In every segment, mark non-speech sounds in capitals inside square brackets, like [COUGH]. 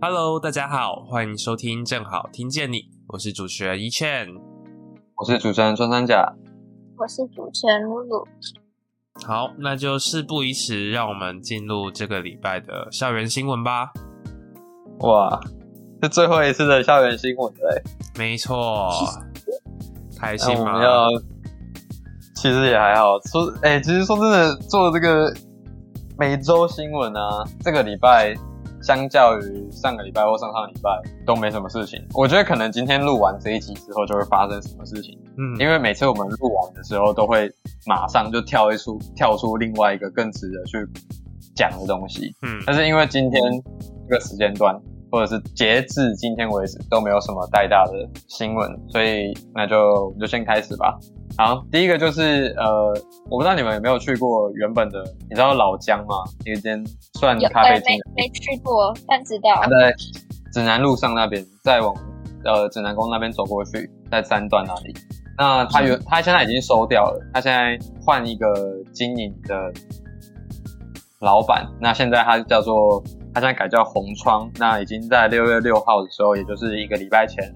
Hello，大家好，欢迎收听正好听见你，我是主持人一倩，我是主持人穿山甲，我是主持人露露。好，那就事不宜迟，让我们进入这个礼拜的校园新闻吧。哇，是最后一次的校园新闻嘞！没错，[LAUGHS] 开心吗？要，其实也还好。说，哎，其实说真的，做这个每周新闻啊，这个礼拜。相较于上个礼拜或上上礼拜都没什么事情，我觉得可能今天录完这一集之后就会发生什么事情。嗯，因为每次我们录完的时候都会马上就跳一出跳出另外一个更值得去讲的东西。嗯，但是因为今天这个时间段或者是截至今天为止都没有什么太大的新闻，所以那就就先开始吧。好，第一个就是呃，我不知道你们有没有去过原本的，你知道老姜吗？一间算咖啡厅。没没去过，但知道。在指南路上那边，再往呃指南宫那边走过去，在三段那里。那他原他现在已经收掉了，他现在换一个经营的老板。那现在他叫做他现在改叫红窗。那已经在六月六号的时候，也就是一个礼拜前。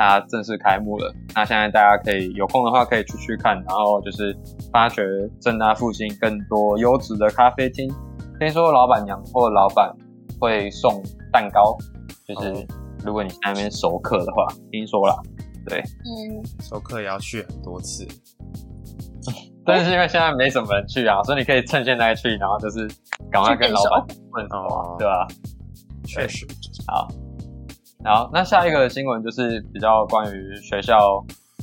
他正式开幕了，那现在大家可以有空的话可以出去看，然后就是发掘正大附近更多优质的咖啡厅。听说老板娘或老板会送蛋糕，就是如果你在那边熟客的话，听说啦，对，嗯，授课也要去很多次，但是因为现在没什么人去啊，所以你可以趁现在去，然后就是赶快跟老板问哦，对吧？确实，好。好，那下一个新闻就是比较关于学校，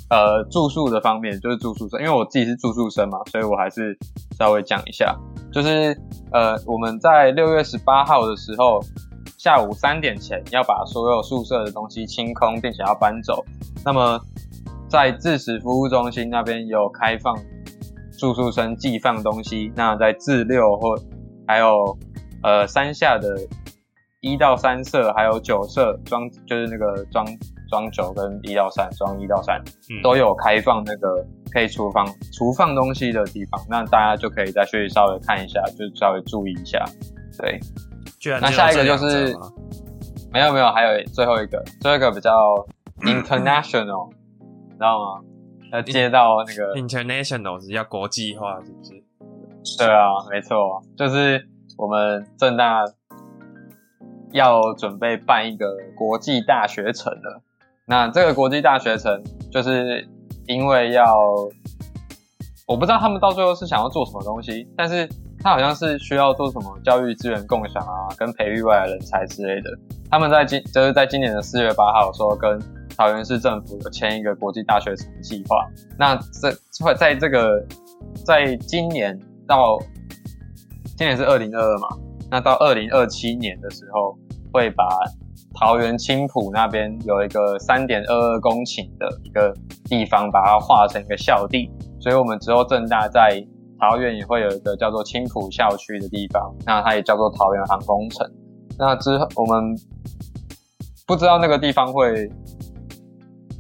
呃，住宿的方面，就是住宿生，因为我自己是住宿生嘛，所以我还是稍微讲一下，就是呃，我们在六月十八号的时候，下午三点前要把所有宿舍的东西清空，并且要搬走。那么在自食服务中心那边有开放住宿生寄放东西，那在自六或还有呃山下的。一到三舍还有九舍装，就是那个装装酒跟一到三装一到三，都有开放那个可以厨房厨放东西的地方，那大家就可以再去稍微看一下，就稍微注意一下。对，那下一个就是没有没有，还有最后一个，最后一个比较 international，知道吗？要接到那个 international 是要国际化，是不是？对啊，没错，就是我们正大。要准备办一个国际大学城了，那这个国际大学城就是因为要，我不知道他们到最后是想要做什么东西，但是他好像是需要做什么教育资源共享啊，跟培育外来人才之类的。他们在今就是在今年的四月八号说跟桃园市政府有签一个国际大学城计划。那这会在这个在今年到今年是二零二二嘛，那到二零二七年的时候。会把桃园青浦那边有一个三点二二公顷的一个地方，把它划成一个校地，所以我们之后正大在桃园也会有一个叫做青浦校区的地方，那它也叫做桃园航空城。那之后我们不知道那个地方会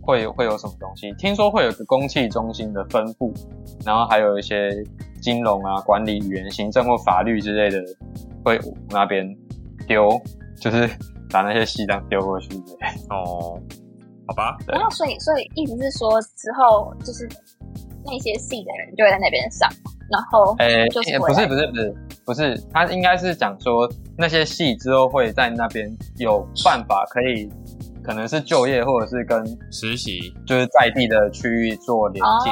会会有什么东西，听说会有个公器中心的分布，然后还有一些金融啊、管理语言、行政或法律之类的会那边丢。就是把那些戏当丢过去哦，好吧。然后所以所以意思是说之后就是那些戏的人就会在那边上，然后诶，就是不是不是不是不是，他应该是讲说那些戏之后会在那边有办法可以可能是就业或者是跟实习，就是在地的区域做连接，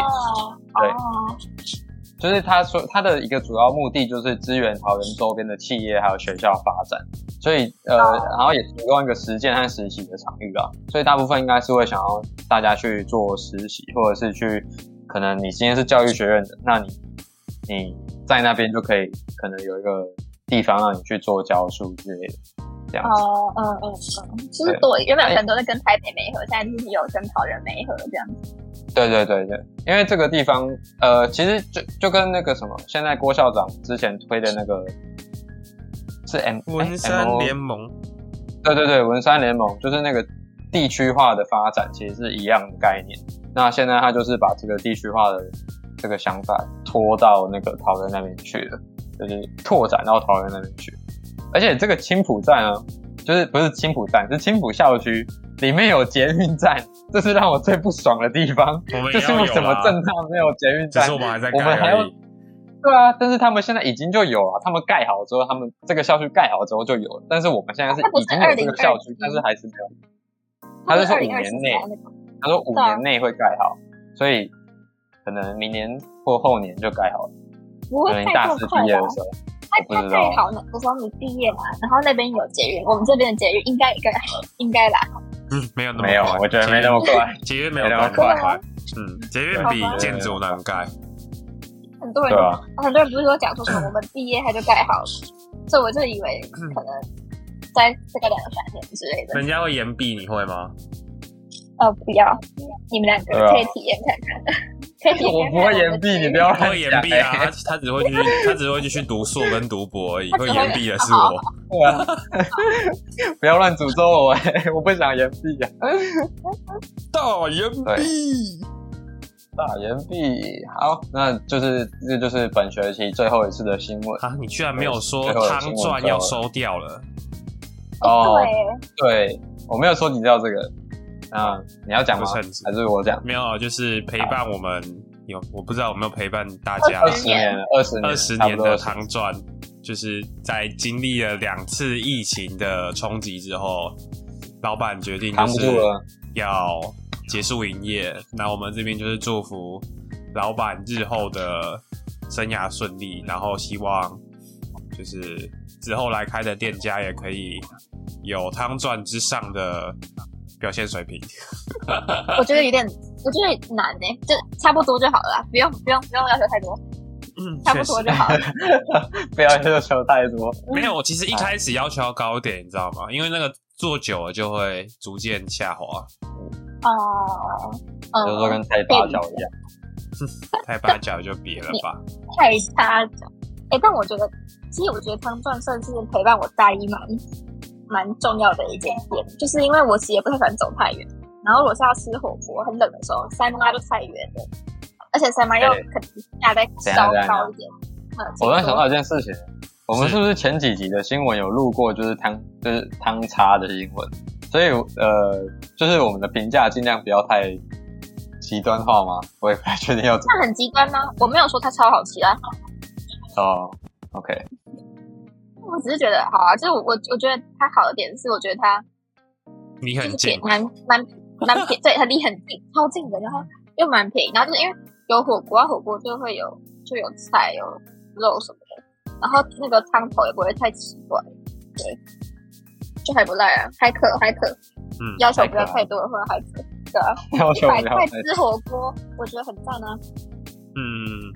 对。就是他说他的一个主要目的就是支援桃园周边的企业还有学校发展，所以呃，然后也提供一个实践和实习的场域啊，所以大部分应该是会想要大家去做实习，或者是去可能你今天是教育学院的，那你你在那边就可以可能有一个地方让你去做教书之类的，这样哦，嗯嗯嗯，就是多原本很多在跟台北没合，现在就是有跟桃园没合这样子。对对对对，因为这个地方，呃，其实就就跟那个什么，现在郭校长之前推的那个是 M 文山联盟，对对对，文山联盟就是那个地区化的发展，其实是一样的概念。那现在他就是把这个地区化的这个想法拖到那个桃园那边去了，就是拓展到桃园那边去。而且这个青浦站啊，就是不是青浦站，是青浦校区里面有捷运站，这是让我最不爽的地方。[LAUGHS] 就是为什么正大没有捷运站？我们还在我们还要对啊，但是他们现在已经就有了，他们盖好之后，他们这个校区盖好之后就有了。但是我们现在是已经有这个校区，但是还是没有。他是说五年内，他说五年内会盖好，所以可能明年或后年就盖好了。可能大四毕业的时候。它它盖好呢，我说你毕业嘛，然后那边有捷运，我们这边的捷运应该应该应该啦。嗯，没有那么没有，我觉得没那么快，捷运没有那么快。嗯，捷运比建筑难盖。很多人很多人不是说讲说什么我们毕业他就盖好了，所以我就以为可能在这个两三年之类的。人家会延毕，你会吗？哦，不要，你们两个可以体验看看。[LAUGHS] 我不会延毕，你不要会延毕啊！他他只会去，他只会去读硕跟读博而已。会延毕的是我。[LAUGHS] [LAUGHS] 不要乱诅咒我哎！我不想延毕啊！大延毕，大延毕。好，那就是这就是本学期最后一次的新闻啊！你居然没有说汤钻要收掉了？哦，对，我没有说你知道这个。啊，你要讲吗？还是我讲？没有，就是陪伴我们有，我不知道有没有陪伴大家二十年，二十二十年的唐传，就是在经历了两次疫情的冲击之后，老板决定就是要结束营业。那我们这边就是祝福老板日后的生涯顺利，然后希望就是之后来开的店家也可以有汤赚之上的。表现水平，[LAUGHS] 我觉得有点，我觉得难呢，就差不多就好了，不用不用不用要求太多，嗯，差不多就好了，[LAUGHS] 不要要求太多。没有，我其实一开始要求要高一点，你知道吗？因为那个做久了就会逐渐下滑。哦，就是说跟太八角一样，太八角就别了吧。太八角，哎，但我觉得，其实我觉得汤钻算是陪伴我大一嘛。蛮重要的一件店，就是因为我其实也不太喜欢走太远，然后如果是要吃火锅，很冷的时候，三妈就太远了，而且三妈又可能价再稍高一点。我突然想到一件事情，我们是不是前几集的新闻有录过，就是汤就是汤叉的新闻？所以呃，就是我们的评价尽量不要太极端化吗？我也不太确定要怎么。那很极端吗？我没有说它超好吃啊。哦，OK。我只是觉得好啊，就是我我我觉得它好的点是，我觉得它离很近，蛮蛮蛮便，对，它离很近，超近的，然后又蛮便宜，然后就是因为有火锅，火锅就会有就有菜有肉什么的，然后那个汤头也不会太奇怪，对，就还不赖啊，还可还可，嗯，要求不要太多的话还可，对啊，一百块吃火锅，我觉得很赞啊，嗯，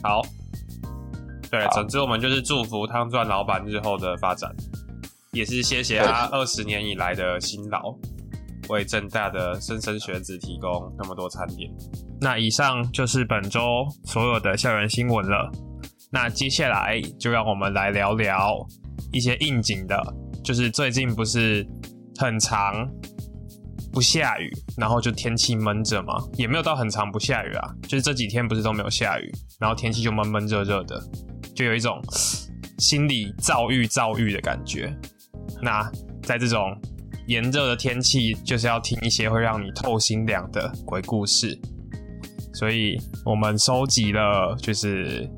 好。对，总之我们就是祝福汤钻老板日后的发展，也是谢谢他二十年以来的辛劳，为正大的莘莘学子提供那么多餐点。那以上就是本周所有的校园新闻了。那接下来就让我们来聊聊一些应景的，就是最近不是很长不下雨，然后就天气闷着嘛，也没有到很长不下雨啊，就是这几天不是都没有下雨，然后天气就闷闷热热的。就有一种心理躁郁、躁郁的感觉。那在这种炎热的天气，就是要听一些会让你透心凉的鬼故事。所以我们收集了就是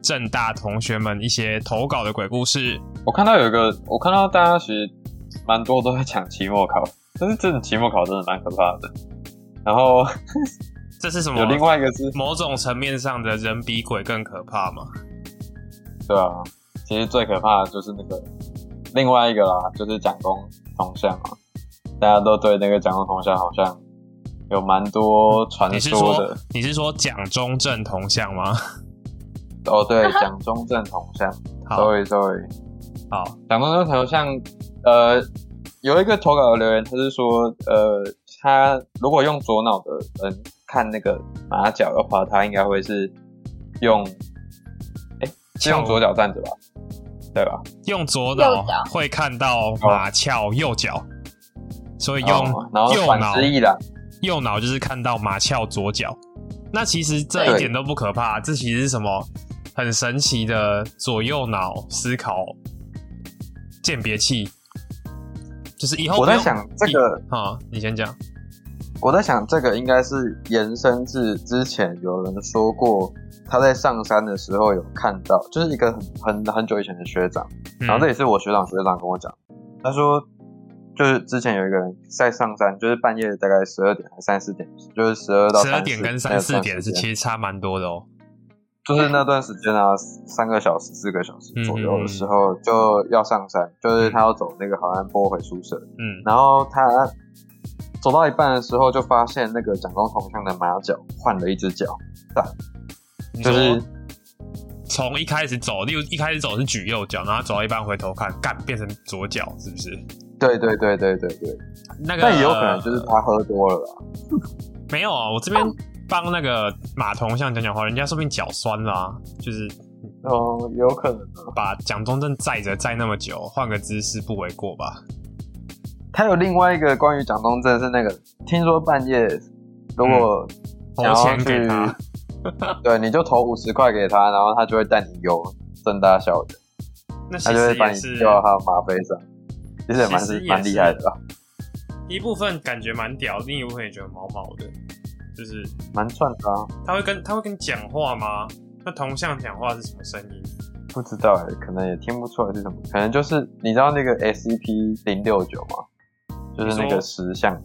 正大同学们一些投稿的鬼故事。我看到有一个，我看到大家其实蛮多都在讲期末考，但是真的期末考真的蛮可怕的。然后这是什么？有另外一个是某种层面上的人比鬼更可怕吗？对啊，其实最可怕的就是那个另外一个啦，就是蒋公铜像啊，大家都对那个蒋公铜像好像有蛮多传说的。你是说蒋中正铜像吗？哦，对，[LAUGHS] 蒋中正铜像。Sorry，Sorry。好，蒋中正铜像，呃，有一个投稿的留言，他是说，呃，他如果用左脑的人看那个马脚的话，他应该会是用。是用左脚站着吧？对吧？用左右脑会看到马翘右脚，所以用右脑之亦然。右脑就是看到马翘左脚。那其实这一对点都不可怕，这其实是什么很神奇的左右脑思考鉴别器，就是以后我在想这个啊、你先讲。我在想，这个应该是延伸至之前有人说过，他在上山的时候有看到，就是一个很很很久以前的学长，嗯。然后这也是我学长学长跟我讲，他说就是之前有一个人在上山，就是半夜大概十二点还三四点，就是十二到十二点跟三四点是其实实差蛮多的哦。就是那段时间啊，三个小时、四个小时左右嗯的时候就要上山，就是他要走那个好安坡回宿舍，嗯，然后他走到一半的时候，就发现那个蒋公铜像的马脚换了一只脚，你说就是从一开始走，例如一开始走是举右脚，然后走到一半回头看，干变成左脚，是不是？对对对对对对，那个但也有可能就是他喝多了啦。[LAUGHS] 没有啊，我这边帮那个马铜像讲讲话，人家说不定脚酸啦、就是哦，有可能啊。把蒋中正载着载那么久，换个姿势不为过吧？他有另外一个关于蒋中正是那个，听说半夜如果投想要钱给去，他，[LAUGHS] 对，你就投五十块给他，然后他就会带你游正大校园，[LAUGHS] 那其他就会把你丢到他的马背上，[LAUGHS] 其实也蛮蛮厉害的吧，一部分感觉蛮屌，另一部分也觉得毛毛的，就是蛮串的啊。他会跟他会跟你讲话吗？那铜像讲话是什么声音？不知道哎、可能也听不出来是什么，可能就是你知道那个 SCP 零六九吗？就是那个石像，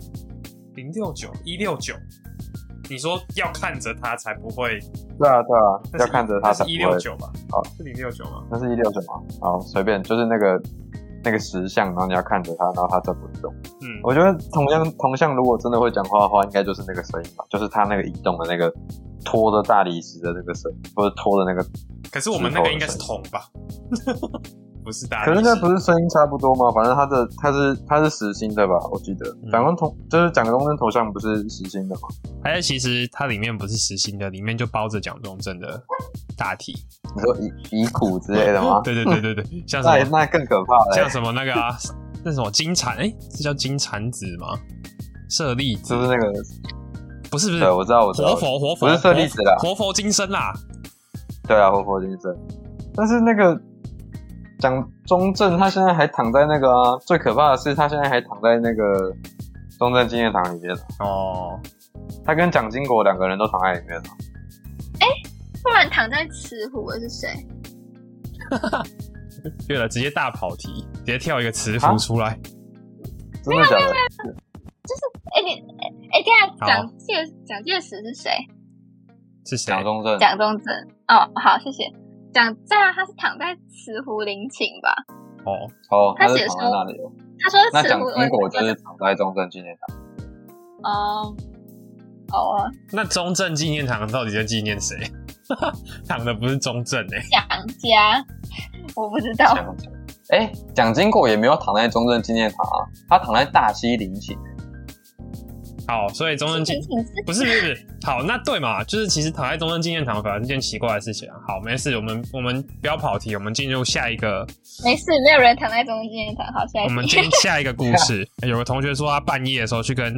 零六九一六九，你说要看着他才不会，对啊对啊，要看着他才不一六九吧？好是零六九吗？那是一六九吗？好，随便，就是那个那个石像，然后你要看着它，然后它在不动。嗯，我觉得铜像铜像如果真的会讲话的话，应该就是那个声音吧，就是它那个移动的那个拖着大理石的那个声音，或者拖的那个。可是我们那个应该是铜吧？[LAUGHS] 不是大，可是那不是声音差不多吗？反正他的他是他是实心的吧？我记得嗯蒋公铜就是蒋中正头像不是实心的吗？还是其实它里面不是实心的，里面就包着蒋中正的大体。你说遗遗骨之类的吗？对对对对对，[LAUGHS] 像什么那那更可怕了、像什么那个啊，那什么金蝉，哎、是叫金蝉子吗？舍利子就是那个，不是不是对，我知道，我知道，活佛活佛不是舍利子啦活佛金身啦。对啊，活佛金身。但是那个蒋中正他现在还躺在那个啊，最可怕的是他现在还躺在那个中正纪念堂里面啊哦，他跟蒋经国两个人都躺在里面了。哎不然躺在慈湖的是谁？[LAUGHS] 对了，直接大跑题，直接跳一个慈湖出来。[LAUGHS] 没有没有没有，就是？哎、你哎，这样好蒋介蒋介石是谁？是谁？蒋中正，蒋中正。哦，好，谢谢。蒋对啊，他是躺在慈湖陵寝吧？哦，哦，他是他写说躺在那里哦。他说那蒋经国就是躺在中正纪念堂。哦哦，那中正纪念堂到底在纪念谁？[LAUGHS] 躺的不是中正哎、蒋家，我不知道。蒋哎，蒋经国也没有躺在中正纪念堂啊，他躺在大溪陵寝。好，所以中正不是不是不是，好，那对嘛，就是其实躺在中正纪念堂反而是件奇怪的事情啊。好，没事，我们我们不要跑题，我们进入下一个，没事，没有人躺在中正纪念堂。好，下一我们题。进下一个故事。[LAUGHS] 有个同学说他半夜的时候去跟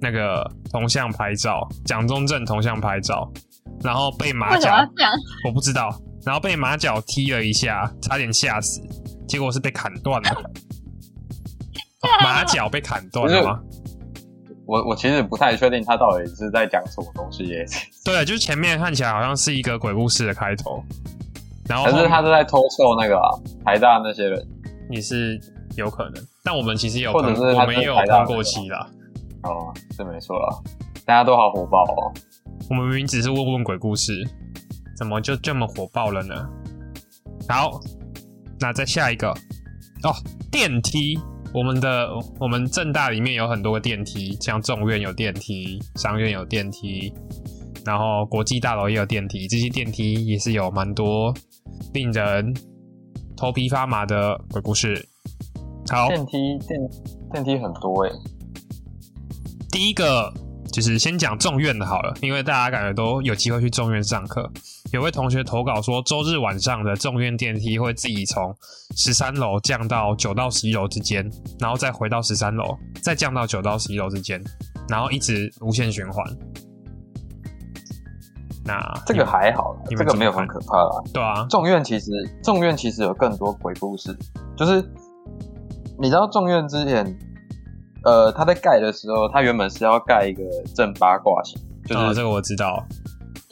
那个铜像拍照，蒋中正铜像拍照，然后被马脚？我不知道，然后被马脚踢了一下，差点吓死，结果是被砍断了。[LAUGHS] 马脚被砍断了吗？我我其实不太确定他到底是在讲什么东西耶，[LAUGHS] 对，就是前面看起来好像是一个鬼故事的开头，然后可是他是在偷笑那个啊，台大那些人。也是有可能，但我们其实有或者喷，是他我们也有真的喷过期啦。哦，是没错啦，大家都好火爆哦。我们明明只是问问鬼故事，怎么就这么火爆了呢？好，那再下一个哦，电梯。我们的我们正大里面有很多个电梯，像众院有电梯，商院有电梯，然后国际大楼也有电梯。这些电梯也是有蛮多令人头皮发麻的鬼故事。好，电梯电电梯很多哎，第一个就是先讲众院的好了，因为大家感觉都有机会去众院上课。有位同学投稿说，周日晚上的众院电梯会自己从十三楼降到九到十一楼之间，然后再回到十三楼，再降到九到十一楼之间，然后一直无限循环。那这个还好这个没有很可怕啦。对啊，众院其实众院其实有更多鬼故事，就是你知道众院之前，呃，他在盖的时候，他原本是要盖一个正八卦形，就是、哦，这个我知道，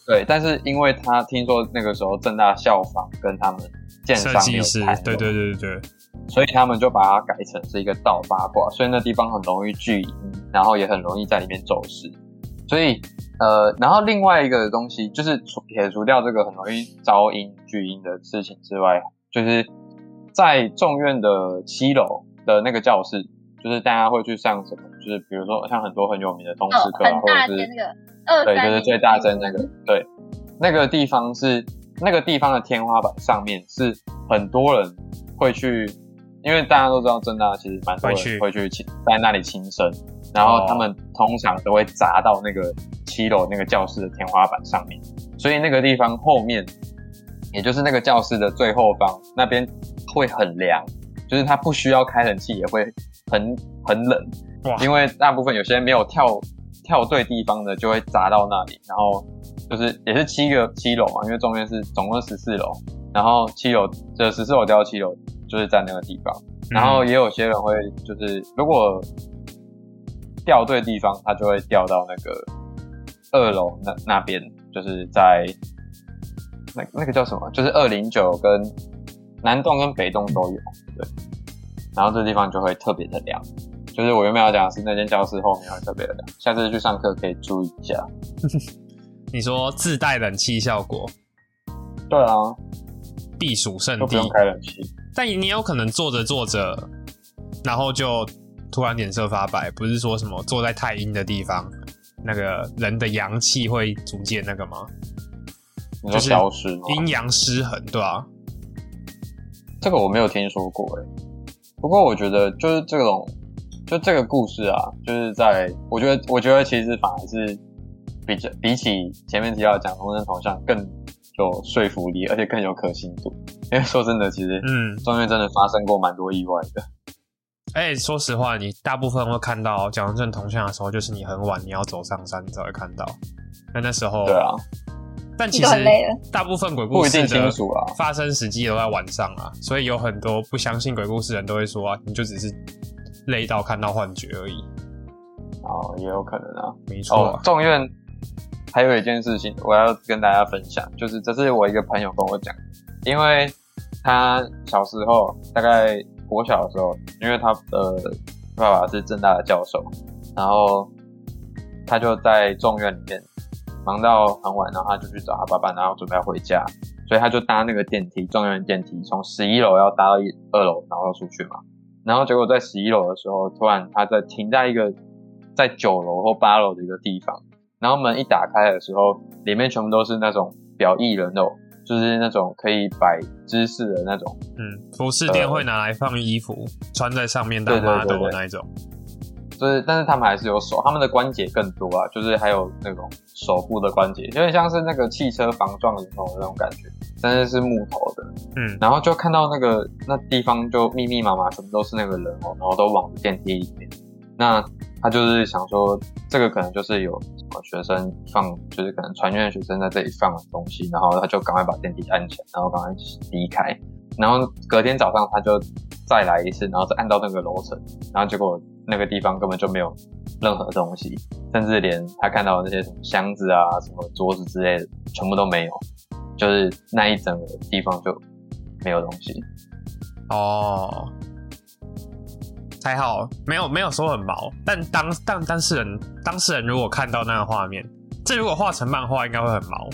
对，但是因为他听说那个时候正大校方跟他们建设商有谈，对对对对对，所以他们就把它改成是一个倒八卦，所以那地方很容易聚阴，然后也很容易在里面走失。所以呃，然后另外一个东西就是除撇除掉这个很容易招阴聚阴的事情之外，就是在众院的七楼的那个教室，就是大家会去上什么，就是比如说像很多很有名的通识哦，课或者是大间那个对，就是最大针那个，对，那个地方是那个地方的天花板上面是很多人会去，因为大家都知道正大其实蛮多人会去亲在那里轻生，然后他们通常都会砸到那个七楼那个教室的天花板上面，所以那个地方后面，也就是那个教室的最后方那边会很凉，就是它不需要开冷气也会很很冷，哇，因为大部分有些没有跳跳对地方的，就会砸到那里，然后就是也是七个七楼嘛，因为中间是总共十四楼，然后七楼这十四楼掉到七楼就是在那个地方，然后也有些人会就是如果掉对地方，他就会掉到那个二楼那那边，就是在那那个叫什么，就是二零九跟南栋跟北栋都有，对，然后这地方就会特别的凉。就是我原本要讲的是那间教室后面会特别的凉，下次去上课可以注意一下。[LAUGHS] 你说自带冷气效果，对啊，避暑胜地都不用，开冷气。但你有可能坐着坐着，然后就突然脸色发白，不是说什么坐在太阴的地方，那个人的阳气会逐渐那个吗？你说就消失吗？阴阳失衡，对啊、这个我没有听说过诶。不过我觉得就是这种，就这个故事啊，就是在我觉得，我觉得其实反而是比较比起前面提到的讲同人头像更有说服力，而且更有可信度。[LAUGHS] 因为说真的，其实嗯，中间真的发生过蛮多意外的。而且说实话，你大部分会看到蒋正铜像的时候，就是你很晚你要走上山才会看到。那那时候，对啊，你但其 [LAUGHS] 实大部分鬼故不一定事的清楚啊。发生时机都在晚上啊，所以有很多不相信鬼故事的人都会说啊，你就只是累到看到幻觉而已。哦，也有可能啊。没错众院还有一件事情我要跟大家分享，就是这是我一个朋友跟我讲，因为他小时候大概国小的时候，因为他的爸爸是正大的教授，然后他就在众院里面忙到很晚，然后他就去找他爸爸，然后准备要回家，所以他就搭那个电梯，状元电梯从十一楼要搭到一二楼，然后要出去嘛。然后结果在十一楼的时候，突然他在停在一个在九楼或八楼的一个地方，然后门一打开的时候，里面全部都是那种表意人偶，就是那种可以摆姿势的那种。嗯，服饰店会拿来放衣服，穿在上面当对对对 model 的那一种。就是，但是他们还是有手，他们的关节更多啊，就是还有那种手部的关节，有点像是那个汽车防撞人偶的那种感觉，但是是木头的。嗯，然后就看到那个那地方就密密麻麻，什么都是那个人哦，然后都往电梯里面。那他就是想说，这个可能就是有什么学生放，就是可能传院学生在这里放的东西，然后他就赶快把电梯按起来，然后赶快离开。然后隔天早上他就再来一次，然后再按到那个楼层，然后结果那个地方根本就没有任何东西，甚至连他看到的那些什么箱子啊、什么桌子之类的，全部都没有，就是那一整个地方就没有东西。哦，还好，没有没有说很毛，但当但当事人当事人如果看到那个画面，这如果画成漫画应该会很毛，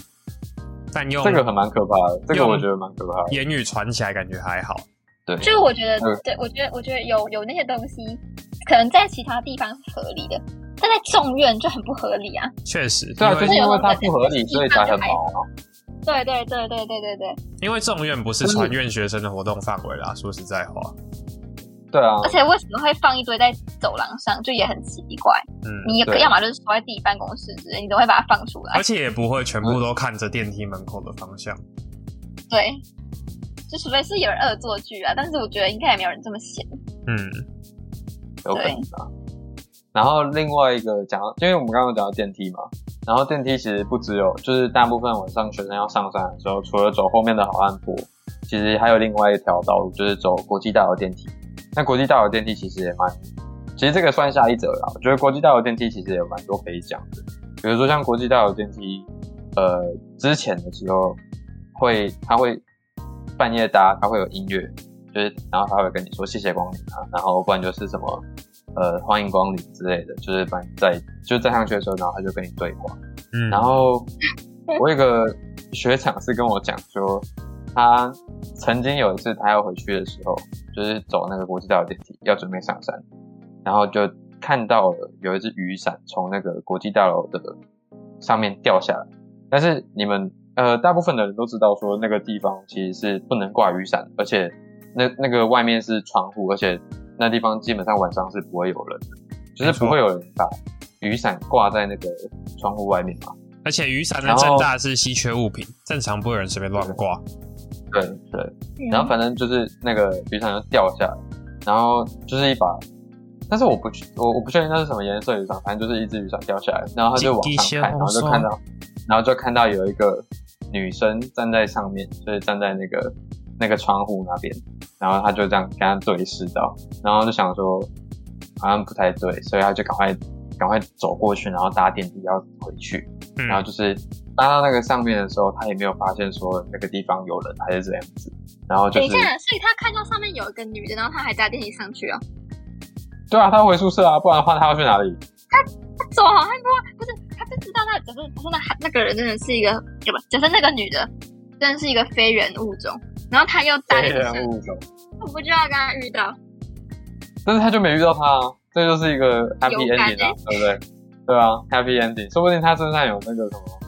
但用这个很蛮可怕的，这个我觉得蛮可怕的。言语传起来感觉还好。对，就是我觉得嗯，对我觉得，我觉得有有那些东西，可能在其他地方是合理的，但在众院就很不合理啊。确实，对啊，就是因为它不合理，所以才很毛啊。对对对对对对对，因为众院不是传院学生的活动范围啦。说实在话，对啊而，且为什么会放一堆在走廊上，就也很奇怪。嗯，你对要么就是收在自己办公室之类，你都会把它放出来而？且也不会全部都看着电梯门口的方向。对，就除非是有人恶作剧啊，但是我觉得应该也没有人这么闲。嗯，有可能啊。然后另外一个讲到，因为我们刚刚讲到电梯嘛，然后电梯其实不只有，就是大部分晚上学生要上山的时候，除了走后面的好汉坡，其实还有另外一条道路，就是走国际大楼电梯。那国际大楼电梯其实也蛮，其实这个算下一则啦。我觉得国际大楼电梯其实也蛮多可以讲的，比如说像国际大楼电梯，呃，之前的时候会，它会半夜搭，它会有音乐，就是然后他会跟你说谢谢光临啊，然后不然就是什么呃欢迎光临之类的，就是把你在就站上去的时候，然后他就跟你对话。嗯，然后我有一个学长是跟我讲说，他曾经有一次他要回去的时候，就是走那个国际大楼电梯要准备上山，然后就看到了有一只雨伞从那个国际大楼的上面掉下来，但是你们呃大部分的人都知道说那个地方其实是不能挂雨伞，而且那那个外面是窗户，而且那地方基本上晚上是不会有人的，就是不会有人把雨伞挂在那个窗户外面嘛。而且雨伞的正大是稀缺物品，正常不会有人随便乱挂。对对，嗯然后反正就是那个雨伞就掉下来，然后就是一把，但是我不我我不确定那是什么颜色雨伞，反正就是一只雨伞掉下来，然后他就往上看，然后就看到，然后就看到有一个女生站在上面，就是站在那个那个窗户那边，然后他就这样跟他对视到，然后就想说好像不太对，所以他就赶快赶快走过去，然后搭电梯要回去，嗯，然后就是搭到那个上面的时候，他也没有发现说那个地方有人还是这样子，然后就是等一下，所以他看到上面有一个女的，然后他还搭电梯上去哦。对啊，他回宿舍啊，不然的话他要去哪里？他他走好汉坡，不是，他就知道那假设假设那那个人真的是一个，对吧？假设那个女的真的是一个非人物种，然后他又搭电梯上去，物种，我不知道跟他遇到？但是他就没遇到他啊，这就是一个 happy ending 啊，对不对？对啊，happy ending，说不定他身上有那个什么。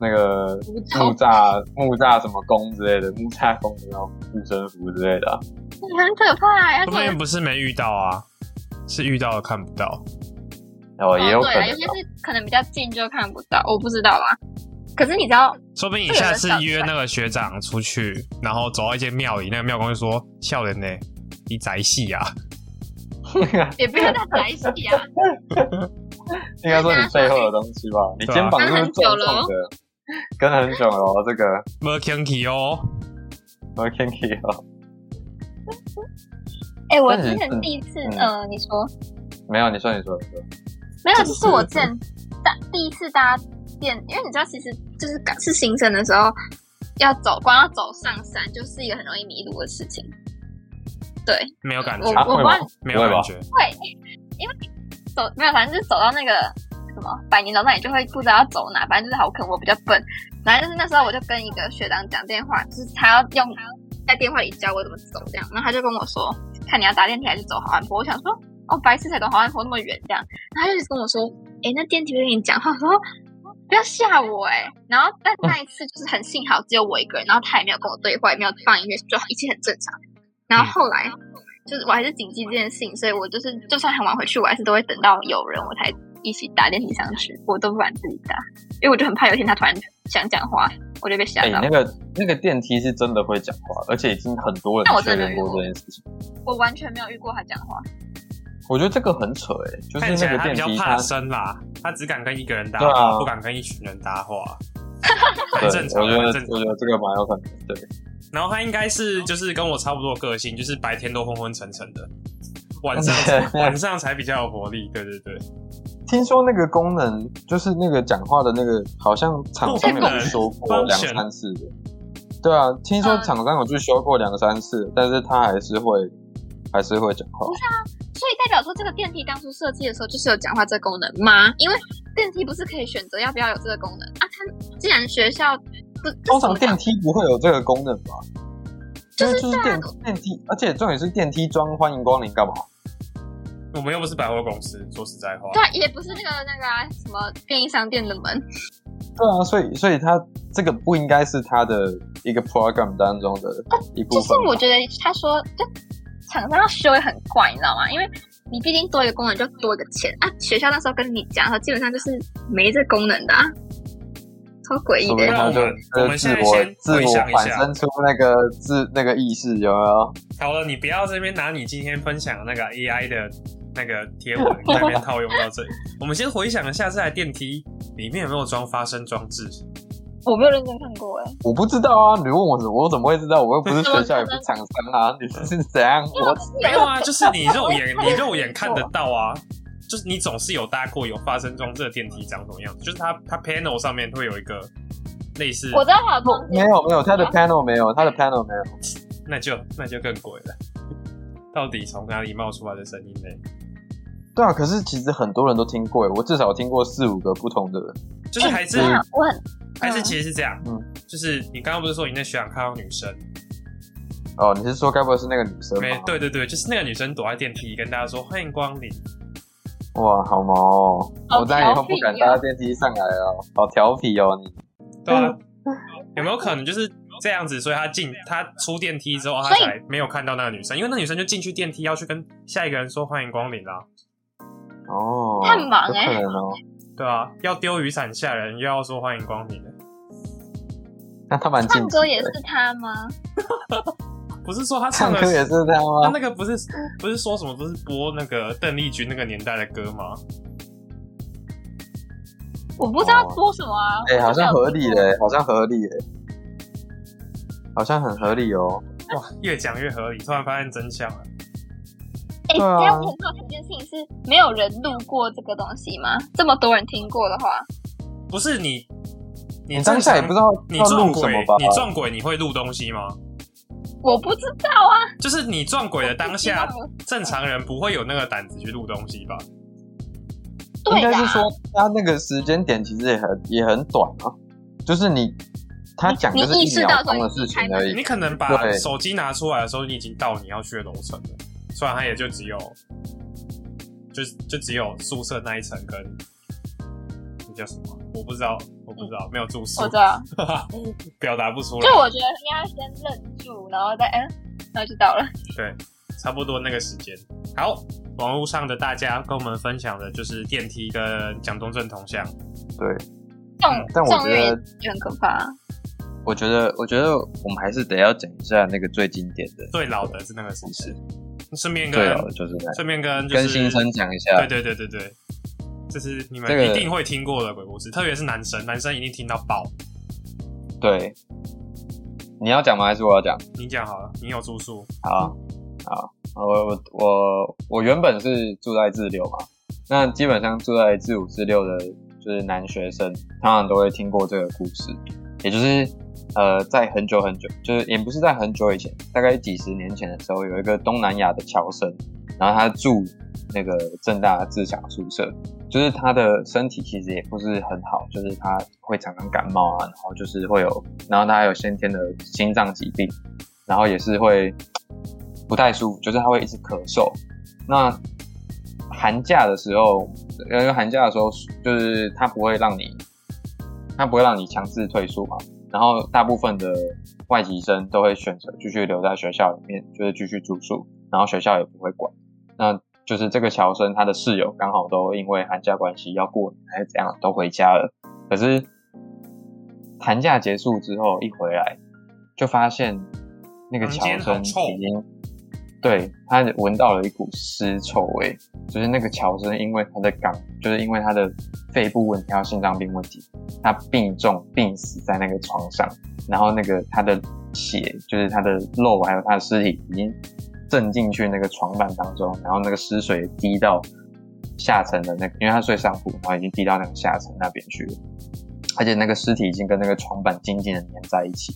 那个木栅木栅什么弓之类的，木栅宫的那种护身符之类的、啊，很可怕呀、啊！说不定不是没遇到啊，是遇到了看不到。哦，也有可对啊，能、有些哦。是可能比较近就看不到，我不知道啊。可是你知道，说不定你下次约那个学长出去，然后走到一间庙里，那个庙公就说：“笑人呢，你宅戏啊？[LAUGHS] 也不要再在一起啊。[LAUGHS] 应该说你背后的东西吧，你肩膀是不是重重跟很久的？跟很久了哦，这个。没 k i n k y 哦。m e r k i n k y 哦，[LAUGHS] 哎、我之前第一次，嗯呃，你说。没有，你说你说你说，没有？就是我之前搭第一次搭电，因为你知道，其实就是刚是新生的时候，要走光要走上山，就是一个很容易迷路的事情。对，没有感觉我，我没有感觉。会，因为走没有，反正就是走到那个什么百年楼那里，就会不知道要走哪，反正就是好可能我比较笨。反正就是那时候我就跟一个学长讲电话，就是他要用在电话里教我怎么走这样，然后他就跟我说，看你要搭电梯还是走好汉坡。我想说，哦，白痴才走好汉坡那么远这样，然后他就一直跟我说，诶，那电梯会跟你讲话，我说。不要吓我哎、然后但那一次就是很幸好只有我一个人，然后他也没有跟我对话，也没有放音乐，就一切很正常。然后后来就是我还是谨记这件事情，所以我就是就算很晚回去，我还是都会等到有人我才一起搭电梯上去，我都不敢自己搭，因为我就很怕有一天他突然想讲话，我就被吓哎、到。那个那个电梯是真的会讲话，而且已经很多人确认过真的遇过这件事情。我完全没有遇过他讲话，我觉得这个很扯哎、就是看起那个来他比较怕电梯它，生啦，他只敢跟一个人搭话，不敢跟一群人搭话，[LAUGHS] 很正常，我觉得这个蛮有可能的，对。然后他应该是就是跟我差不多个性，就是白天都昏昏沉沉的，晚上 [LAUGHS] 晚上才比较有活力。对对对，听说那个功能就是那个讲话的那个，好像厂商有去修过两三次的。对啊，听说厂商有去修过两三次，但是他还是会还是会讲话。代表说这个电梯当初设计的时候就是有讲话这个功能吗？因为电梯不是可以选择要不要有这个功能啊？它既然学校不通常电梯不会有这个功能吧？就是就是电电梯，而且重点是电梯装欢迎光临干嘛？我们又不是百货公司，说实在话，对啊，也不是那个那个、啊、什么便利商店的门，对啊，所以所以它这个不应该是它的一个 program 当中的一部分吧。就是我觉得他说，就厂商要修也很怪，你知道吗？因为你毕竟多一个功能就多一个钱啊。学校那时候跟你讲的时候，基本上就是没这功能的、啊，超诡异的。说明他就我们我们自我现在先自我回想一下产生出那个自那个意识，有没有？好了，你不要这边拿你今天分享的那个 AI 的那个贴文在那边套用到这里。我们先回想一下，这台电梯里面有没有装发声装置？我没有认真看过哎、我不知道啊，你问我怎，我怎么会知道？我又不是学校，也不是厂商啊，你是怎样？我没有啊，就是你肉眼你肉眼看得到啊，[LAUGHS] 就是你总是有搭过有发生装置的电梯长什么样子，就是它它 panel 上面会有一个类似，我知道还有中间没有没有，他的 panel 没有，它的 panel 没有。那就那就更贵了。到底从哪里冒出来的声音呢？对啊，可是其实很多人都听过，我至少听过四五个不同的。就是还是、我很还是其实是这样，嗯就是你刚刚不是说你在学校看到女生？哦，你是说该不会是那个女生没？，对对对，就是那个女生躲在电梯跟大家说欢迎光临。哇，好毛哦！好我这样以后不敢搭电梯上来了，好调皮哦你。对啊，[LAUGHS] 有没有可能就是这样子？所以他进他出电梯之后，他才没有看到那个女生，因为那女生就进去电梯要去跟下一个人说欢迎光临啦。哦，他很忙哎。对啊，要丢雨伞下人，又要说欢迎光临的，那他蛮唱歌也是他吗？[LAUGHS] 不是说他唱唱歌也是这样吗？他那个不是不是说什么不是播那个邓丽君那个年代的歌吗？我不知道播什么啊。哎、好像合理嘞。好像合理嘞，好像很合理哦。哇，越讲越合理，突然发现真相了。哎，对啊这样我很好奇一件事情是，没有人录过这个东西吗？这么多人听过的话，不是你，你你当下也不知道你要撞鬼录什么吧？，你撞鬼你会录东西吗？我不知道啊。就是你撞鬼的当下正常人不会有那个胆子去录东西吧？应该是说他那个时间点其实也很也很短啊，就是你他讲的是一秒钟的事情而已你。可能把手机拿出来的时候，你已经到你要去的楼层了，虽然它也就只有，就就只有宿舍那一层跟那叫什么，我不知道，我不知道，没有注释我，知道，表达不出来就。我觉得应该先愣住，然后再嗯，然后就到了。[LAUGHS] 对，差不多那个时间。好，网络上的大家跟我们分享的就是电梯跟蒋中正同像。对，重但我觉得很可怕。我觉得我觉得我们还是得要讲一下那个最经典的，最老的是那个是不是？顺便跟老的就是顺便跟就是跟新生讲一下对。对对对对，这是你们一定会听过的鬼故事，特别是男生，男生一定听到爆。对，你要讲吗？还是我要讲？你讲好了，你有住宿，好，好，我我我我原本是住在自六嘛，那基本上住在自五自六的，就是男学生，通常都会听过这个故事，也就是呃，在很久很久，就是也不是在很久以前，大概几十年前的时候，有一个东南亚的侨生，然后他住那个正大自强宿舍，就是他的身体其实也不是很好，就是他会常常感冒啊，然后就是会有，然后他还有先天的心脏疾病，然后也是会不太舒服，就是他会一直咳嗽。那寒假的时候，因为寒假的时候，就是他不会让你，他不会让你强制退宿嘛。然后大部分的外籍生都会选择继续留在学校里面，就是继续住宿，然后学校也不会管。那就是这个乔生他的室友刚好都因为寒假关系要过年还是怎样都回家了，可是寒假结束之后一回来，就发现那个乔生已经对他闻到了一股尸臭味，就是那个乔生因为他的肛，就是因为他的肺部问题还有心脏病问题，他病重病死在那个床上，然后那个他的血就是他的肉还有他的尸体已经震进去那个床板当中，然后那个湿水滴到下层的那个，因为他睡上铺，然后已经滴到那个下层那边去了，而且那个尸体已经跟那个床板紧紧的粘在一起。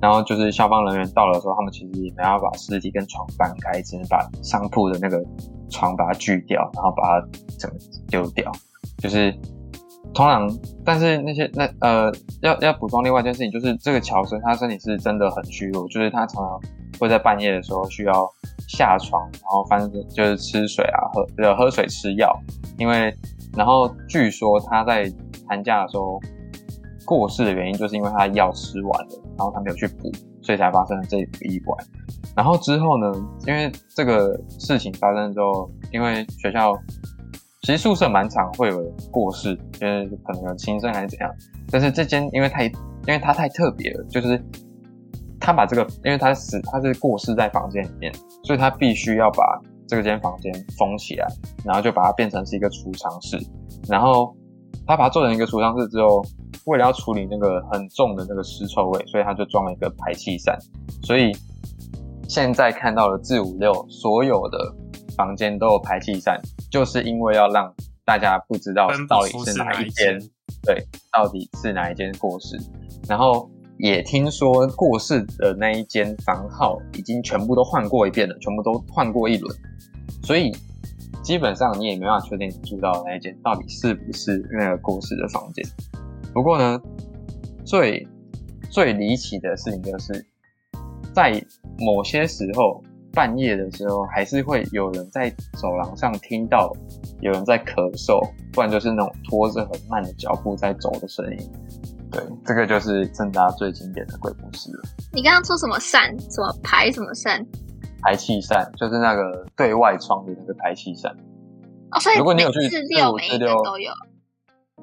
然后就是消防人员到了之后，他们其实也没有把尸体跟床板开，只是把上铺的那个床把它锯掉，然后把它整个丢掉。就是通常，但是那些那呃，要要补充另外一件事情，就是这个乔生他身体是真的很虚弱，就是他常常会在半夜的时候需要下床，然后翻身就是吃水啊，喝呃喝水吃药，因为然后据说他在寒假的时候过世的原因，就是因为他药吃完了，然后他没有去补，所以才发生了这个意外。然后之后呢，因为这个事情发生之后，因为学校其实宿舍蛮常会有人过世，因为可能有轻生还是怎样。但是这间因为太，因为它太特别了，就是他把这个，因为他死，他是过世在房间里面，所以他必须要把这个间房间封起来，然后就把它变成是一个储藏室。然后他把它做成一个储藏室之后，为了要处理那个很重的那个尸臭味，所以他就装了一个排气扇。所以现在看到的自五六所有的房间都有排气扇，就是因为要让大家不知道到底是哪一间，对，到底是哪一间过世。然后也听说过世的那一间房号已经全部都换过一遍了，全部都换过一轮，所以基本上你也没办法确定你住到的那一间到底是不是那个过世的房间。不过呢，最最离奇的事情就是，在某些时候半夜的时候，还是会有人在走廊上听到有人在咳嗽，不然就是那种拖着很慢的脚步在走的声音。对，这个就是正大最经典的鬼故事了。你刚刚说什么扇？什么排什么扇？排气扇就是那个对外窗的那个排气扇，哦，所以如果你有去至六每一四五至六个都有，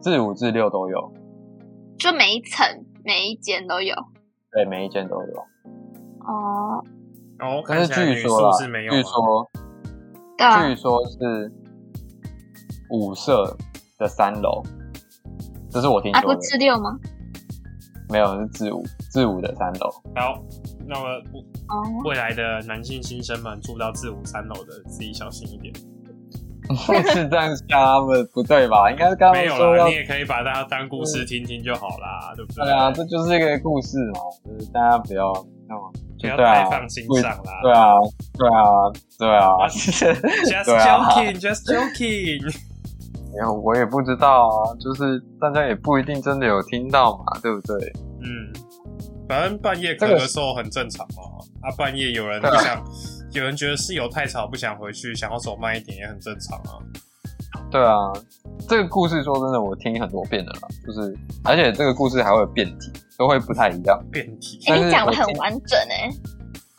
自五至六都有，就每一层每一间都有。对，每一间都有。哦，哦，但是据说啦是没有啊吗据说据说是五社的三楼，这是我听啊不说的，至六吗？没有是自五自五的三楼。好，那么哦，未来的男性新生们住到自五三楼的，自己小心一点。不 [LAUGHS] 是这样吓他们，不对吧？应该是刚刚没有你也可以把它当故事听听就好啦，对不对？对啊，这就是一个故事嘛，就是大家不要那么不要太放心上啦。对啊，对啊，对啊，[LAUGHS] Just 对啊 joking, just joking。然后我也不知道啊，就是大家也不一定真的有听到嘛，对不对？嗯，反正半夜这个咳的时候很正常哦。啊，半夜有人不想，有人觉得室友太吵不想回去，想要走慢一点也很正常啊。对啊，这个故事说真的，我听很多遍了啦，就是而且这个故事还会有变体，都会不太一样。变体，哎，但是你讲的很完整哎，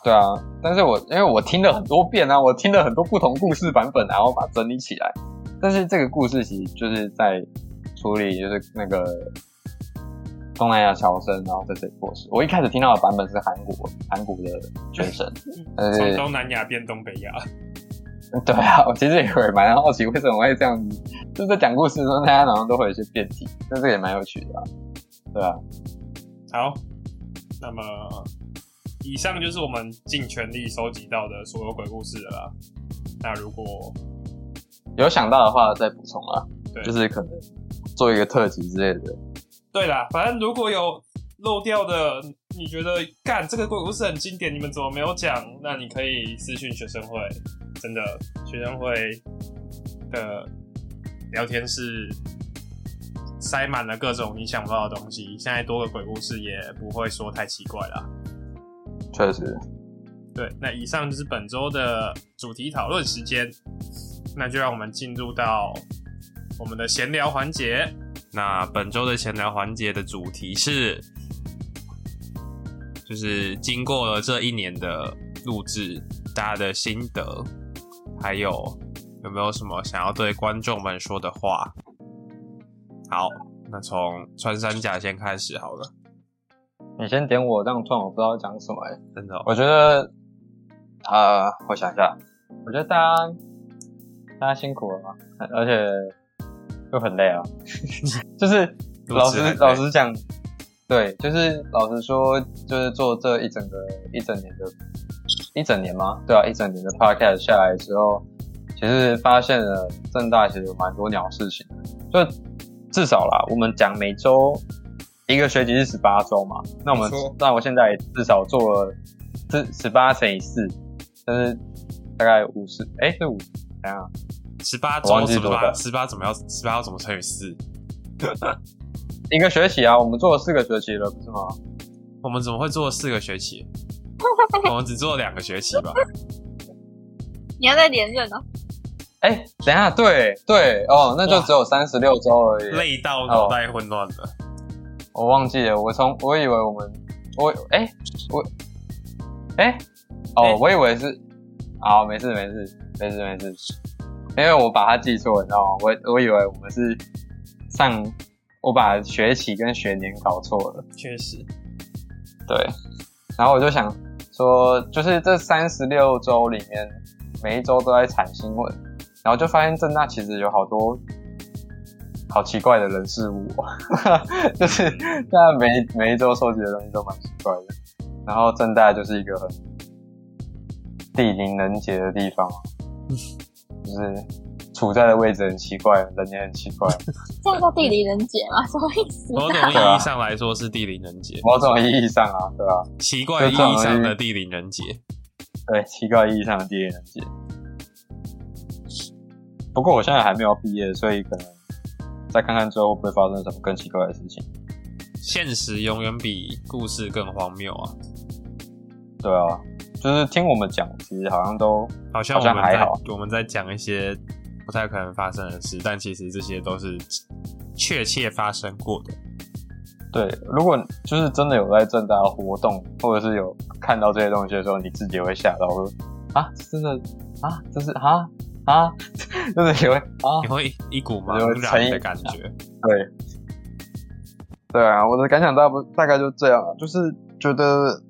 对啊，但是我因为我听了很多遍啊，我听了很多不同故事版本，然后把它整理起来。但是这个故事其实就是在处理就是那个东南亚侨生，然后在这里过世。我一开始听到的版本是韩国韩国的学生，[LAUGHS] 从东南亚变东北亚。[LAUGHS] 对啊，我其实也会蛮好奇为什么会这样子，就是在讲故事的时候，大家好像都会有一些变体，但这个也蛮有趣的、啊。对啊，好，那么以上就是我们尽全力收集到的所有鬼故事了啦。那如果有想到的话再补充啊，对就是可能做一个特辑之类的。对啦，反正如果有漏掉的，你觉得干这个鬼故事很经典，你们怎么没有讲？那你可以私讯学生会，真的学生会的聊天室塞满了各种你想不到的东西。现在多个鬼故事也不会说太奇怪啦。确实，对，那以上就是本周的主题讨论时间，那就让我们进入到我们的闲聊环节。那本周的闲聊环节的主题是，就是经过了这一年的录制，大家的心得，还有有没有什么想要对观众们说的话？好，那从穿山甲先开始好了，你先点我，这样突然我不知道讲什么哎、真的哦、我觉得，啊、我想一下，我觉得大家大家辛苦了嘛，而且又很累啊，[LAUGHS] 就是 [LAUGHS] 老实老实讲，对，就是老实说，就是做这一整个一整年的，一整年吗？对啊，一整年的 podcast 下来之后，其实发现了正大其实有蛮多鸟事情的，就至少啦，我们讲每周一个学期是十八周嘛，那我们那我现在至少做了这十八乘以四，就是大概五十，哎，是五，等一下十八周十八十八怎么要十八要怎么乘以四？[LAUGHS] 一个学期啊，我们做了四个学期了，不是吗？我们怎么会做四个学期？[LAUGHS] 我们只做了两个学期吧？你要再连任哦。哎，等一下，对对哦，那就只有三十六周而已。累到脑袋混乱了。我忘记了，我从我以为我们我哎我哎哦，我以为是，好，没事没事没事没事，因为我把它记错，你知道吗？我我以为我们是上，我把学期跟学年搞错了。确实，对，然后我就想说，就是这三十六周里面，每一周都在产新闻，然后就发现正大其实有好多好奇怪的人事物，[LAUGHS] 就是大家每每一周收集的东西都蛮奇怪的。然后正大就是一个很地灵人杰的地方，[LAUGHS] 就是处在的位置很奇怪，人也很奇怪。[LAUGHS] 这样叫地灵人杰吗？什么意思？某种意义上来说是地灵人杰，某种意义上啊，对吧、奇怪意义上的地灵人杰。对，奇怪意义上的地灵人杰。不过我现在还没有毕业，所以可能再看看之后会不会发生什么更奇怪的事情。现实永远比故事更荒谬啊！对啊，就是听我们讲，其实好像都好像我们在还好我们在讲一些不太可能发生的事，但其实这些都是确切发生过的。对。如果就是真的有在正大活动，或者是有看到这些东西的时候，你自己也会吓到，说啊，真的啊，这是啊啊，真的也会啊你，会一股茫然的感觉。对，对啊，我的感想大不大概就这样啊，就是觉得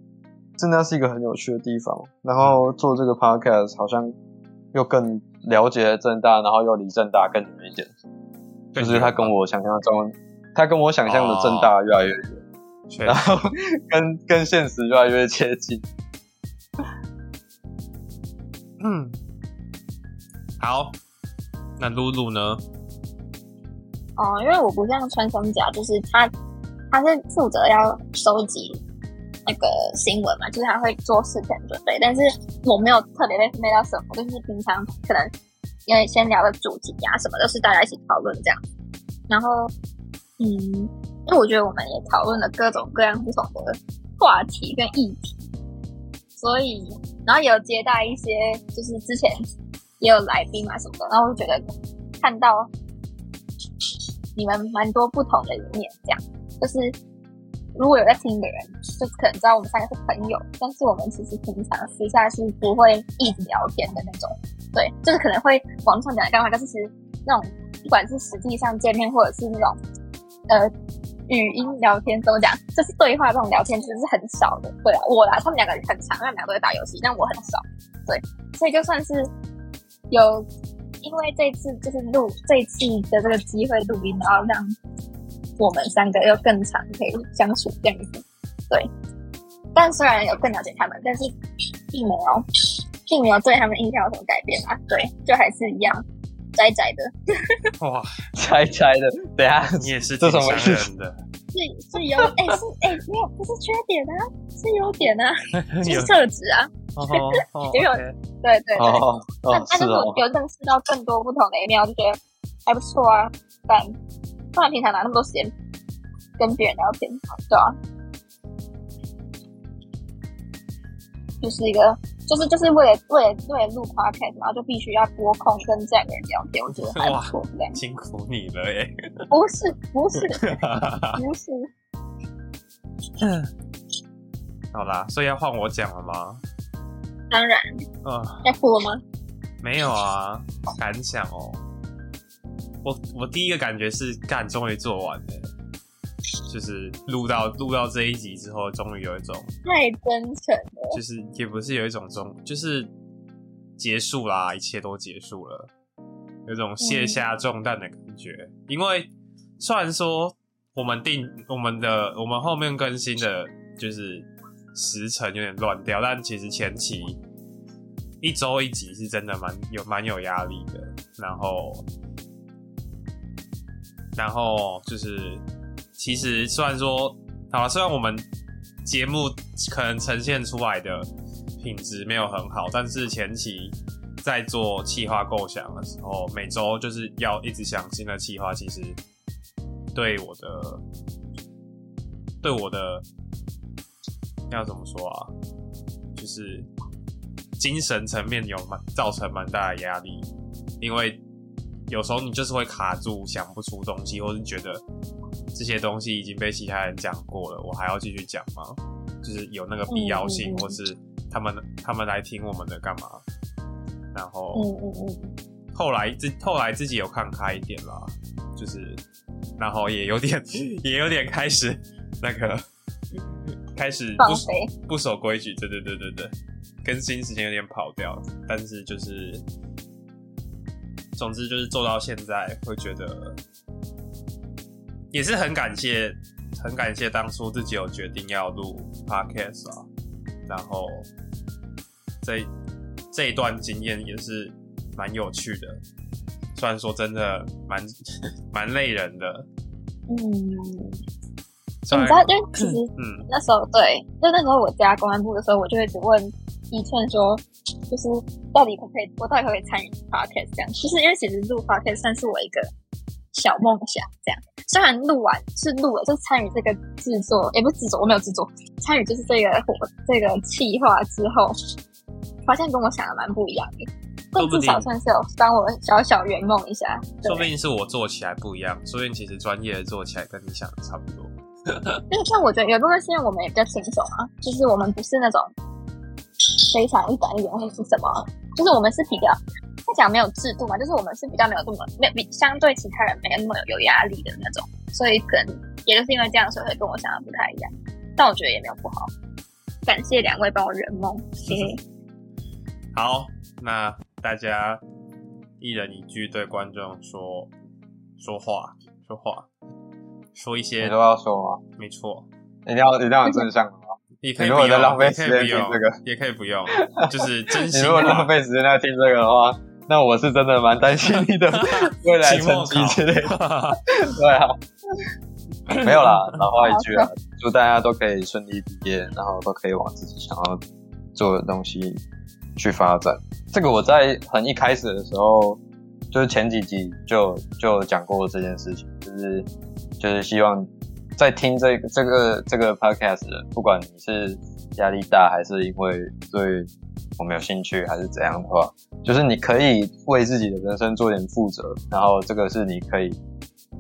正大是一个很有趣的地方，然后做这个 podcast 好像又更了解正大，然后又离正大更远一点，就是他跟我想象中，他跟我想象的正大越来越远，确然后跟 [LAUGHS] 跟现实越来越接近。嗯，好，那露露呢？哦，因为我不像穿山甲，就是他他是负责要收集那个新闻嘛，就是他会做事前准备，但是我没有特别被分配到什么，就是平常可能因为先聊的主题啊什么，都是大家一起讨论这样。然后，嗯，因为我觉得我们也讨论了各种各样不同的话题跟议题，所以然后也有接待一些就是之前也有来宾嘛什么的，然后我就觉得看到你们蛮多不同的一面，这样就是如果有在听的人，就可能知道我们三个是朋友，但是我们其实平常私下是不会一直聊天的那种，对，就是可能会网上讲的干话，但是其实那种不管是实际上见面，或者是那种呃语音聊天，怎么讲，就是对话这种聊天其实是很少的。对啊，我啦，他们两个很长，他们两个都在打游戏，但我很少。对，所以就算是有因为这次就是录这次的这个机会录音，然后让我们三个又更长可以相处这样子。对，但虽然有更了解他们，但是并没有并没有对他们印象有什么改变啊。对，就还是一样宅宅的。[LAUGHS] 哇，窄窄的，等一下你也是这挺什么意思？伤人的，是是有哎、是哎、没有不是缺点啊，是优点啊，[LAUGHS] 就是特质啊。也 [LAUGHS] 有对对对。哦但哦，但是有认识到更多不同的一面，我就觉得还不错啊。但不然平常哪那么多时间跟别人聊天，对啊，就是一个，就是就是为了为了为了录 podcast，然后就必须要拨空跟这样的人聊天，我觉得还不错。这样辛苦你了耶！不是不是不是，[LAUGHS] [COUGHS] 好啦，所以要换我讲了吗？当然啊、要播吗？没有啊，感想哦。我我第一个感觉是，干，终于做完了，就是录到录到这一集之后，终于有一种，太真诚了，就是也不是有一种终，就是结束啦，一切都结束了，有种卸下重担的感觉。因为虽然说我们定我们的我们后面更新的，就是时程有点乱掉，但其实前期一周一集是真的蛮有蛮有压力的。然后，然后就是其实虽然说，好了，虽然我们节目可能呈现出来的品质没有很好，但是前期在做企划构想的时候，每周就是要一直想新的企划，其实对我的对我的要怎么说啊，就是精神层面有蛮造成蛮大的压力，因为有时候你就是会卡住，想不出东西，或是觉得这些东西已经被其他人讲过了，我还要继续讲吗？就是有那个必要性，或是他们他们来听我们的干嘛？然后嗯嗯嗯，后来自后来自己有看开一点啦，就是然后也有点 [LAUGHS] 也有点开始那个 [LAUGHS] 开始不不守规矩，对对对对对，更新时间有点跑掉，但是就是总之就是做到现在，会觉得也是很感谢很感谢当初自己有决定要录 podcast 啊，然后这这一段经验也是蛮有趣的，虽然说真的蛮 [LAUGHS] 蛮累人的，嗯，你知道，因为其实嗯。那时候对，就那时候我加公安部的时候，我就一直问一寸说，就是到底可不可以，我到底可不可以参与 podcast 这样？就是因为其实录 podcast 算是我一个小梦想，这样。虽然录完是录了，就是参与这个制作，也不是制作，我没有制作，参与就是这个活这个企划之后，发现跟我想的蛮不一样的。但至少算是有帮我小小圆梦一下，说不定是我做起来不一样，说不定其实专业的做起来跟你想的差不多。[LAUGHS] 因为像我觉得有一部分是因为我们也比较轻松啊，就是我们不是那种非常一板一眼或是什么，就是我们是比较他讲没有制度嘛，就是我们是比较没有这么没有比相对其他人没有那么有压力的那种，所以可能也就是因为这样，所以会跟我想的不太一样。但我觉得也没有不好，感谢两位帮我圆梦，谢谢。好，那大家一人一句对观众说说话，说话，说一你些都要说吗？没错，一定要一定要有真相的吗？你如果也可以不用，在浪费也可以时间听这个，也可以不用，就是真 [LAUGHS] 心你如果浪。费时间在听这个的话，那我是真的蛮担心你的未来成绩之类的。对啊，[LAUGHS] 没有啦，老话一句啊，祝大家都可以顺利毕业，然后都可以往自己想要做的东西去发展。这个我在很一开始的时候，就是前几集就就讲过这件事情，就是就是希望在听这个这个这个 podcast 的，不管你是压力大，还是因为对我们有兴趣，还是怎样的话，就是你可以为自己的人生做点负责，然后这个是你可以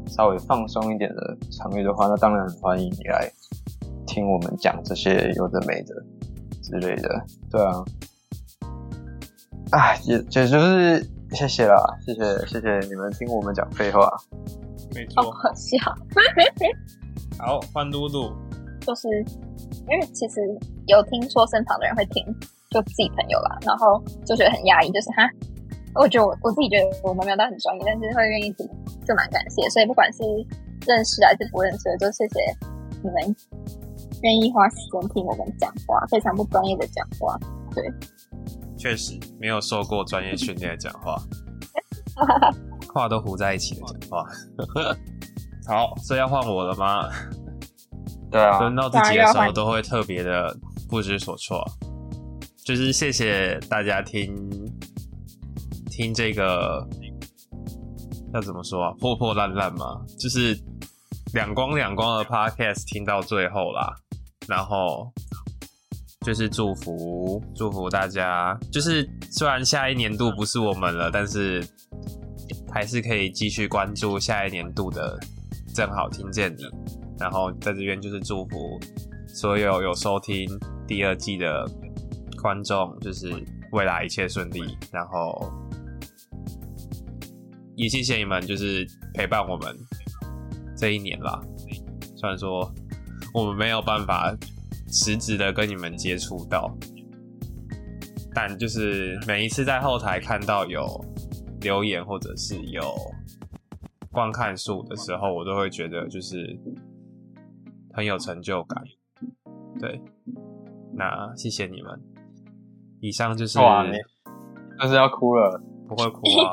稍微放松一点的场域的话，那当然很欢迎你来听我们讲这些有的没的之类的，对啊，啊，也也就是谢谢啦，谢谢谢谢你们听我们讲废话，好没错。好笑，好，换嘟嘟，就是因为其实有听说身旁的人会听，就自己朋友啦，然后就觉得很压抑，就是哈，我觉得我我自己觉得我们没有到很专业，但是会愿意听，就蛮感谢。所以不管是认识还是不认识的，就谢谢你们愿意花时间听我们讲话，非常不专业的讲话。对确实没有受过专业训练的讲话，[LAUGHS] 话都糊在一起的讲话。好，所以要换我了吗？对啊，轮到自己的时候都会特别的不知所措。就是谢谢大家听听这个要怎么说啊，破破烂烂嘛，就是两光两光的 podcast 听到最后啦，然后就是祝福祝福大家，就是虽然下一年度不是我们了，但是还是可以继续关注下一年度的正好听见你。然后在这边就是祝福所有有收听第二季的观众，就是未来一切顺利。然后也谢谢你们，就是陪伴我们这一年啦。虽然说我们没有办法实质的跟你们接触到，但就是每一次在后台看到有留言或者是有观看数的时候，我都会觉得就是很有成就感。对，那谢谢你们。以上就是哇你就是要哭了，不会哭啊，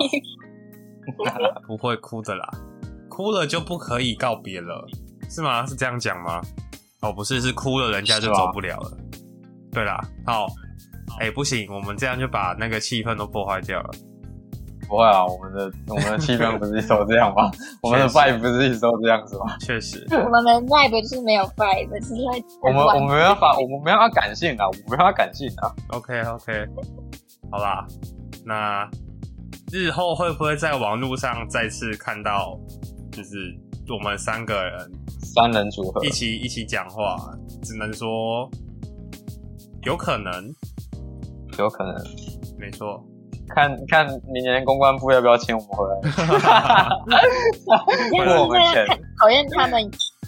[LAUGHS] 不会哭的啦，哭了就不可以告别了，是吗？是这样讲吗？哦，不是，是哭了人家就走不了了。对啦，好，哎、不行，我们这样就把那个气氛都破坏掉了。不会啊，我们的我们的气氛不是一直都这样吗？[LAUGHS] 我们的 vibe 不是一直都这样子吗？确实，我们的 vibe 就是没有 vibe，只是会我们我们没办法，我们没办法感性啊，我们没办法感性啊。OK OK，好啦，那日后会不会在网络上再次看到，就是我们三个人三人组合一起一起讲话？只能说有可能，有可能。没错，看看明年公关部要不要请我们回来？[LAUGHS] 这样我们钱是看考验他们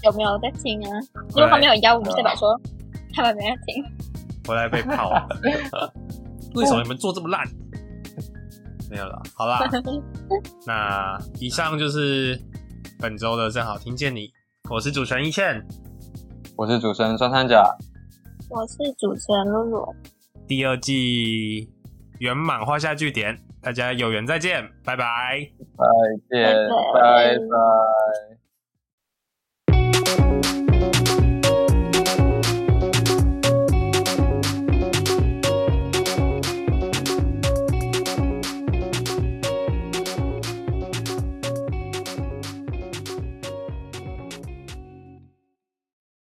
有没有在听啊。如果他们有邀我们，代表说他们没在听。回来被泡。[LAUGHS] 为什么你们做这么烂？没有了，好啦，[LAUGHS] 那以上就是本周的正好听见你，我是主持人一倩，我是主持人双三甲，我是主持人露露，第二季圆满画下句点，大家有缘再见，拜拜。再见，拜拜拜拜。